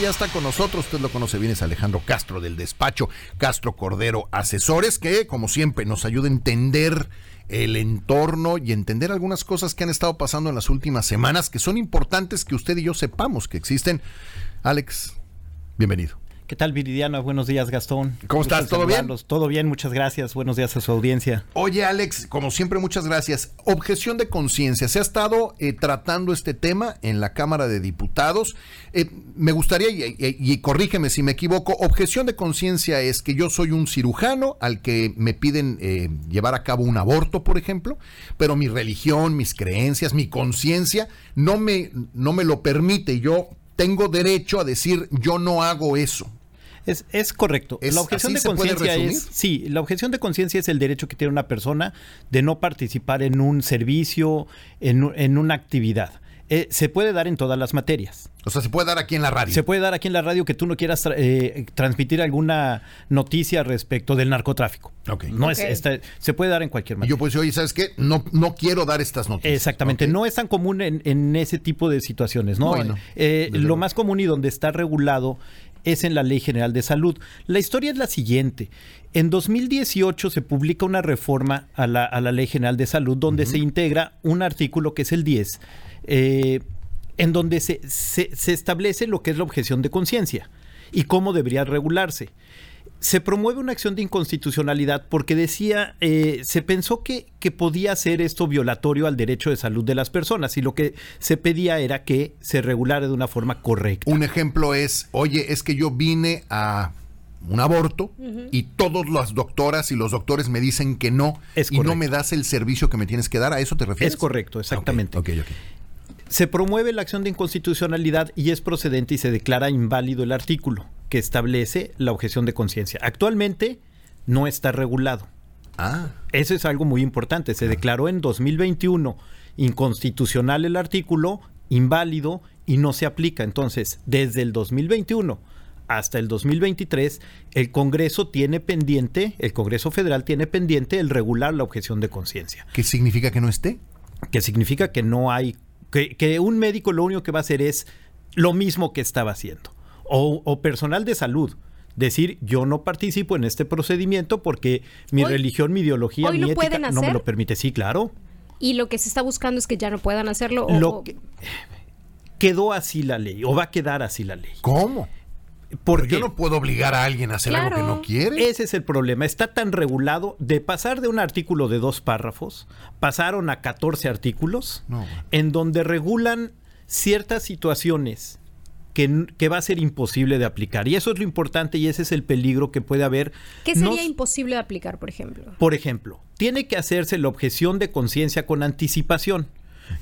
Ya está con nosotros, usted lo conoce bien, es Alejandro Castro del despacho Castro Cordero Asesores, que como siempre nos ayuda a entender el entorno y entender algunas cosas que han estado pasando en las últimas semanas que son importantes que usted y yo sepamos que existen. Alex, bienvenido. ¿Qué tal, Viridiana? Buenos días, Gastón. ¿Cómo estás? ¿Todo bien? Todo bien, muchas gracias. Buenos días a su audiencia. Oye, Alex, como siempre, muchas gracias. Objeción de conciencia. Se ha estado eh, tratando este tema en la Cámara de Diputados. Eh, me gustaría, y, corrígeme si me equivoco, objeción de conciencia es que yo soy un cirujano al que me piden eh, llevar a cabo un aborto, por ejemplo, pero mi religión, mis creencias, mi conciencia no me, no me lo permite. Yo tengo derecho a decir yo no hago eso. Es, es correcto. la objeción de conciencia es. Sí, la objeción de conciencia es el derecho que tiene una persona de no participar en un servicio, en, en una actividad. Eh, se puede dar en todas las materias. O sea, se puede dar aquí en la radio. Se puede dar aquí en la radio que tú no quieras eh, transmitir alguna noticia respecto del narcotráfico. Okay. No Es, se puede dar en cualquier materia. Y yo pues, oye, ¿sabes qué? No, no quiero dar estas noticias. Exactamente. No es tan común en, ese tipo de situaciones, ¿no? Eh, lo más común y donde está regulado es en la Ley General de Salud. La historia es la siguiente. En 2018 se publica una reforma a la, a la Ley General de Salud donde se integra un artículo que es el 10, eh, en donde se, se, se establece lo que es la objeción de conciencia y cómo debería regularse se promueve una acción de inconstitucionalidad porque decía, eh, se pensó que, que, podía ser esto violatorio al derecho de salud de las personas y lo que se pedía era que se regulara de una forma correcta. Un ejemplo es, oye, es que yo vine a un aborto y todas las doctoras y los doctores me dicen que no y no me das el servicio que me tienes que dar, ¿a eso te refieres? Es correcto, exactamente. Se promueve la acción de inconstitucionalidad y es procedente y se declara inválido el artículo que establece la objeción de conciencia. Actualmente no está regulado. Ah. Eso es algo muy importante. Se declaró en 2021 inconstitucional el artículo, inválido y no se aplica. Entonces, desde el 2021 hasta el 2023, el Congreso tiene pendiente, el Congreso Federal tiene pendiente el regular la objeción de conciencia. ¿Qué significa que no esté? Que significa que no hay, que, que un médico lo único que va a hacer es lo mismo que estaba haciendo o, personal de salud decir yo no participo en este procedimiento porque mi religión, mi ideología, mi ética no me lo permite. Sí, claro. Y lo que se está buscando es que ya no puedan hacerlo. Lo quedó así la ley o va a quedar así la ley. ¿Cómo? Porque yo no puedo obligar a alguien a hacer algo que no quiere. Ese es el problema. Está tan regulado de pasar de un artículo de dos párrafos, pasaron a 14 artículos en donde regulan ciertas situaciones que, va a ser imposible de aplicar. Y eso es lo importante y ese es el peligro que puede haber. ¿Qué sería imposible de aplicar, por ejemplo? Por ejemplo, tiene que hacerse la objeción de conciencia con anticipación.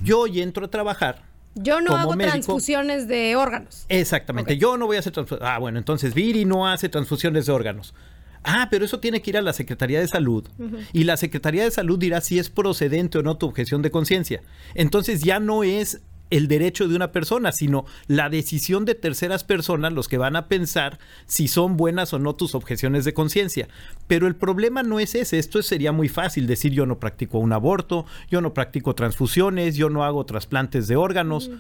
Yo hoy entro a trabajar. Yo no hago transfusiones de órganos. Exactamente, yo no voy a hacer transfusiones. Ah, bueno, entonces Viri no hace transfusiones de órganos. Ah, pero eso tiene que ir a la Secretaría de Salud. Y la Secretaría de Salud dirá si es procedente o no tu objeción de conciencia. Entonces ya no es el derecho de una persona, sino la decisión de terceras personas los que van a pensar si son buenas o no tus objeciones de conciencia. Pero el problema no es ese, esto sería muy fácil decir yo no practico un aborto, yo no practico transfusiones, yo no hago trasplantes de órganos,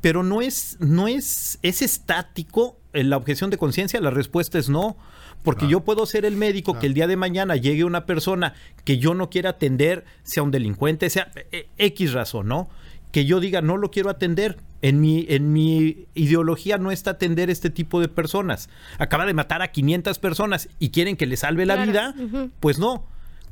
pero no es no es es estático en la objeción de conciencia, la respuesta es no. Porque yo puedo ser el médico que el día de mañana llegue una persona que yo no quiera atender, sea un delincuente, sea eh, X razón, ¿no? Que yo diga no lo quiero atender. En mi, en mi ideología no está atender este tipo de personas. Acaba de matar a 500 personas y quieren que le salve la vida. Pues no.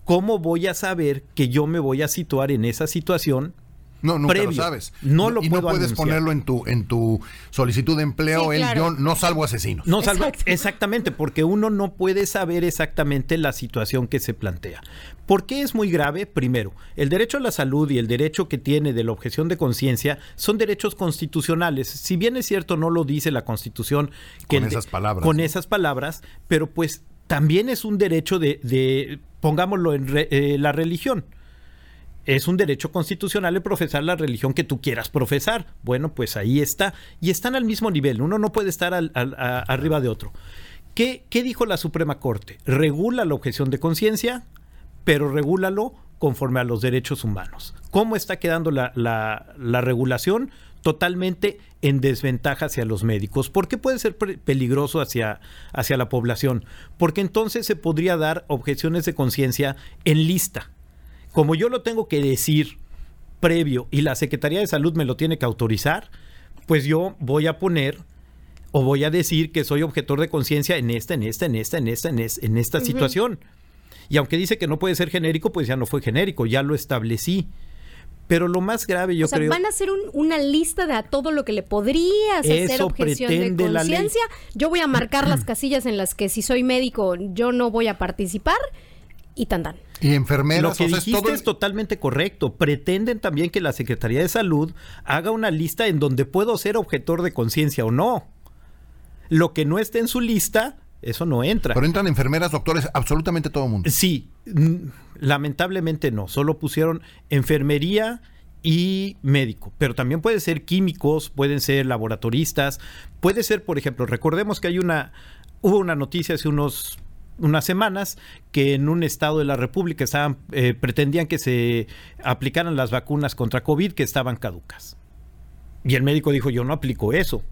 ¿Cómo voy a saber que yo me voy a situar en esa situación no, nunca lo sabes. No lo y no puedes ponerlo en tu en tu solicitud de empleo. el yo no salvo asesinos. No salvo, exactamente, porque uno no puede saber exactamente la situación que se plantea. ¿Por qué es muy grave? Primero, el derecho a la salud y el derecho que tiene de la objeción de conciencia son derechos constitucionales. Si bien es cierto, no lo dice la Constitución que con esas palabras. Con esas palabras, pero pues también es un derecho de, pongámoslo en eh, la religión es un derecho constitucional el profesar la religión que tú quieras profesar. Bueno, pues ahí está. Y están al mismo nivel. Uno no puede estar arriba de otro. ¿Qué, ¿Qué, dijo la Suprema Corte? Regula la objeción de conciencia, pero regúlalo conforme a los derechos humanos. ¿Cómo está quedando la, la, regulación? totalmente en desventaja hacia los médicos. ¿Por qué puede ser peligroso hacia, hacia la población? Porque entonces se podría dar objeciones de conciencia en lista. Como yo lo tengo que decir previo y la Secretaría de Salud me lo tiene que autorizar, pues yo voy a poner o voy a decir que soy objetor de conciencia en esta, en esta, en esta, en esta, en esta, en esta situación. Y aunque dice que no puede ser genérico, pues ya no fue genérico, ya lo establecí. Pero lo más grave, yo o sea, van a hacer una lista de a todo lo que le podría hacer objeción de conciencia. Yo voy a marcar las casillas en las que si soy médico yo no voy a participar y tan tan. Y enfermeras. Lo que dijiste es, totalmente correcto. Pretenden también que la Secretaría de Salud haga una lista en donde puedo ser objetor de conciencia o no. Lo que no esté en su lista, eso no entra. Pero entran enfermeras, doctores, absolutamente todo el mundo. Sí, Lamentablemente no, solo pusieron enfermería y médico, pero también puede ser químicos, pueden ser laboratoristas, puede ser, por ejemplo, recordemos que hay una, hubo una noticia hace unos unas semanas que en un estado de la República estaban, eh, pretendían que se aplicaran las vacunas contra COVID que estaban caducas. Y el médico dijo, yo no aplico eso.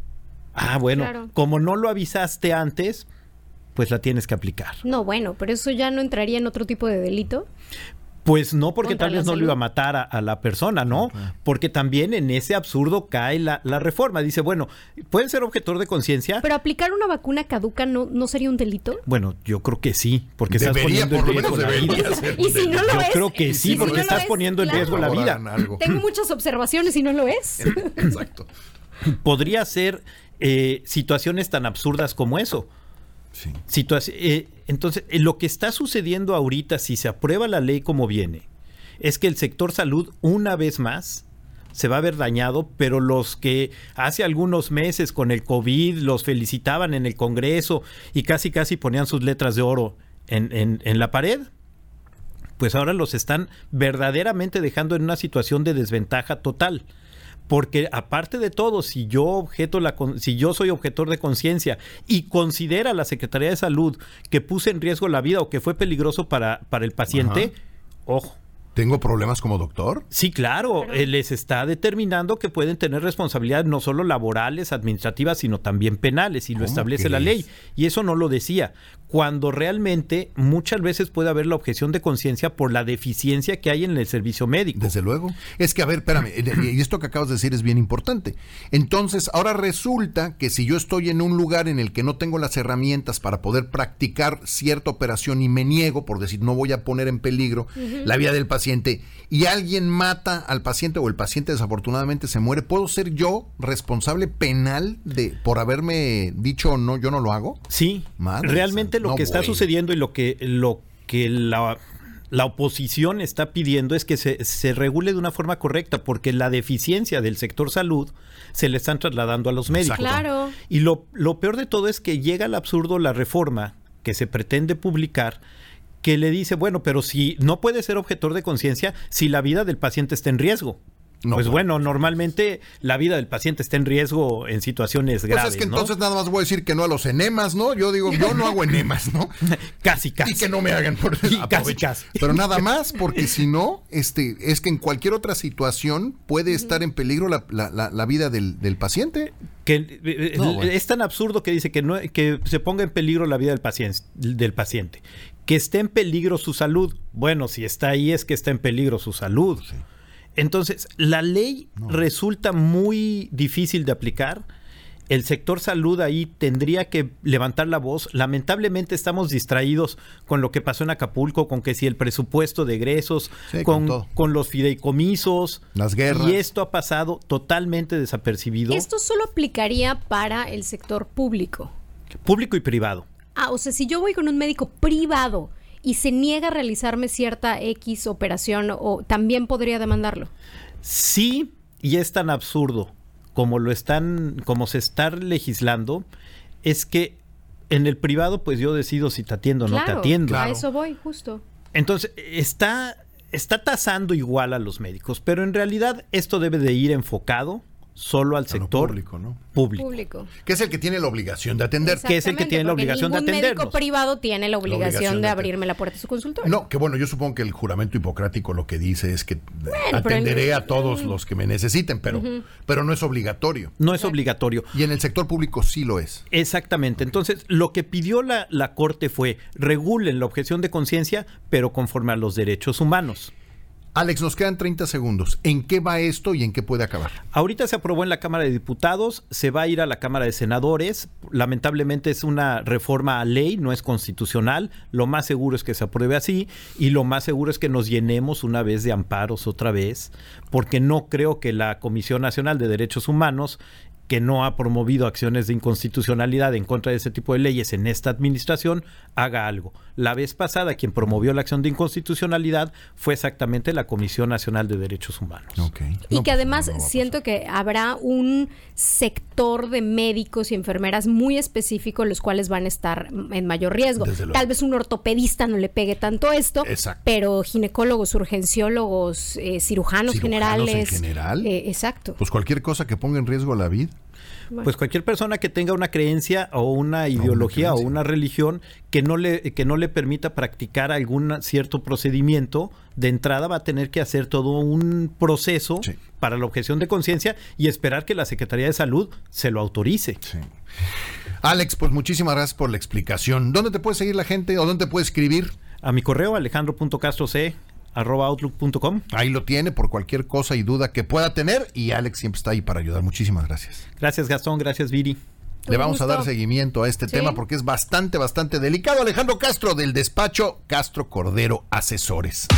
Ah, bueno, como no lo avisaste antes, pues la tienes que aplicar. No, bueno, pero eso ya no entraría en otro tipo de delito. Pues no, porque tal vez no le iba a matar a, la persona, ¿no? Porque también en ese absurdo cae la, reforma. Dice, bueno, pueden ser objetor de conciencia. Pero aplicar una vacuna caduca no, no sería un delito. Bueno, yo creo que sí, porque estás poniendo en riesgo la vida. Y si no lo yo es. creo que sí, porque estás poniendo en riesgo la vida. Tengo muchas observaciones y no lo es. Exacto. Podría ser eh, situaciones tan absurdas como eso. Eh, entonces, eh, lo que está sucediendo ahorita, si se aprueba la ley como viene, es que el sector salud, una vez más, se va a ver dañado, pero los que hace algunos meses con el COVID los felicitaban en el Congreso y casi casi ponían sus letras de oro en, en la pared, pues ahora los están verdaderamente dejando en una situación de desventaja total. Porque aparte de todo, si yo objeto la si yo soy objetor de conciencia y considera la Secretaría de Salud que puse en riesgo la vida o que fue peligroso para, para el paciente, ojo, ¿Tengo problemas como doctor? Sí, claro. les está determinando que pueden tener responsabilidades no solo laborales, administrativas, sino también penales, y lo establece la ley. Y eso no lo decía. Cuando realmente muchas veces puede haber la objeción de conciencia por la deficiencia que hay en el servicio médico. Desde luego. Es que, a ver, espérame, y esto que acabas de decir es bien importante. Entonces, ahora resulta que si yo estoy en un lugar en el que no tengo las herramientas para poder practicar cierta operación y me niego, por decir, no voy a poner en peligro la vida del paciente, y alguien mata al paciente o el paciente desafortunadamente se muere, ¿puedo ser yo responsable penal de por haberme dicho no, yo no lo hago? Sí. realmente lo que está sucediendo y lo que, lo que la, la oposición está pidiendo es que se, se, regule de una forma correcta, porque la deficiencia del sector salud se le están trasladando a los médicos. Claro. Y lo, lo peor de todo es que llega al absurdo la reforma que se pretende publicar que le dice, bueno, pero si no puede ser objetor de conciencia si la vida del paciente está en riesgo. Pues bueno, normalmente la vida del paciente está en riesgo en situaciones graves. Pues es que entonces nada más voy a decir que no a los enemas, ¿no? Yo digo, yo no hago enemas, ¿no? casi, casi. Y que no me hagan por casi, casi. Pero nada más, porque si no, este, es que en cualquier otra situación puede estar en peligro la, vida del, del, paciente. Que eh, eh, es tan absurdo que dice que no, que se ponga en peligro la vida del paciente, del paciente que esté en peligro su salud. Bueno, si está ahí es que está en peligro su salud. Entonces, la ley resulta muy difícil de aplicar. El sector salud ahí tendría que levantar la voz. Lamentablemente estamos distraídos con lo que pasó en Acapulco, con que si el presupuesto de egresos, con, con, los fideicomisos. Las guerras. Y esto ha pasado totalmente desapercibido. Esto solo aplicaría para el sector público. Público y privado. Ah, o sea, si yo voy con un médico privado y se niega a realizarme cierta X operación, o también podría demandarlo. Sí, y es tan absurdo como lo están, como se está legislando, es que en el privado, pues yo decido si te atiendo o no te atiendo. A eso voy, justo. Entonces, está, está tasando igual a los médicos, pero en realidad esto debe de ir enfocado solo al sector público, ¿no? público. Que es el que tiene la obligación de atender. Que es el que tiene la obligación de atender. médico privado tiene la obligación, de, abrirme la puerta de su consultorio. No, que bueno, yo supongo que el juramento hipocrático lo que dice es que atenderé a todos los que me necesiten, pero, pero no es obligatorio. No es obligatorio. Y en el sector público sí lo es. Exactamente. Entonces, lo que pidió la, la Corte fue regulen la objeción de conciencia, pero conforme a los derechos humanos. Alex, nos quedan 30 segundos. ¿En qué va esto y en qué puede acabar? Ahorita se aprobó en la Cámara de Diputados, se va a ir a la Cámara de Senadores. Lamentablemente es una reforma a ley, no es constitucional. Lo más seguro es que se apruebe así y lo más seguro es que nos llenemos una vez de amparos otra vez, porque no creo que la Comisión Nacional de Derechos Humanos que no ha promovido acciones de inconstitucionalidad en contra de ese tipo de leyes en esta administración, haga algo. La vez pasada quien promovió la acción de inconstitucionalidad fue exactamente la Comisión Nacional de Derechos Humanos. Y que pues, además siento que habrá un sector de médicos y enfermeras muy específico los cuales van a estar en mayor riesgo. Tal vez un ortopedista no le pegue tanto esto, pero ginecólogos, urgenciólogos, eh, cirujanos, generales. En general. Eh, exacto. Pues cualquier cosa que ponga en riesgo la vida. Pues cualquier persona que tenga una creencia o una ideología o una religión que no le que no le permita practicar algún cierto procedimiento, de entrada va a tener que hacer todo un proceso para la objeción de conciencia y esperar que la Secretaría de Salud se lo autorice. Alex, pues muchísimas gracias por la explicación. ¿Dónde te puede seguir la gente o dónde te puede escribir? A mi correo alejandro.castroc outlook.com. Ahí lo tiene por cualquier cosa y duda que pueda tener y Alex siempre está ahí para ayudar. Muchísimas gracias. Gracias Gastón, gracias Viri. Le vamos a dar seguimiento a este tema porque es bastante, bastante delicado. Alejandro Castro del despacho Castro Cordero Asesores.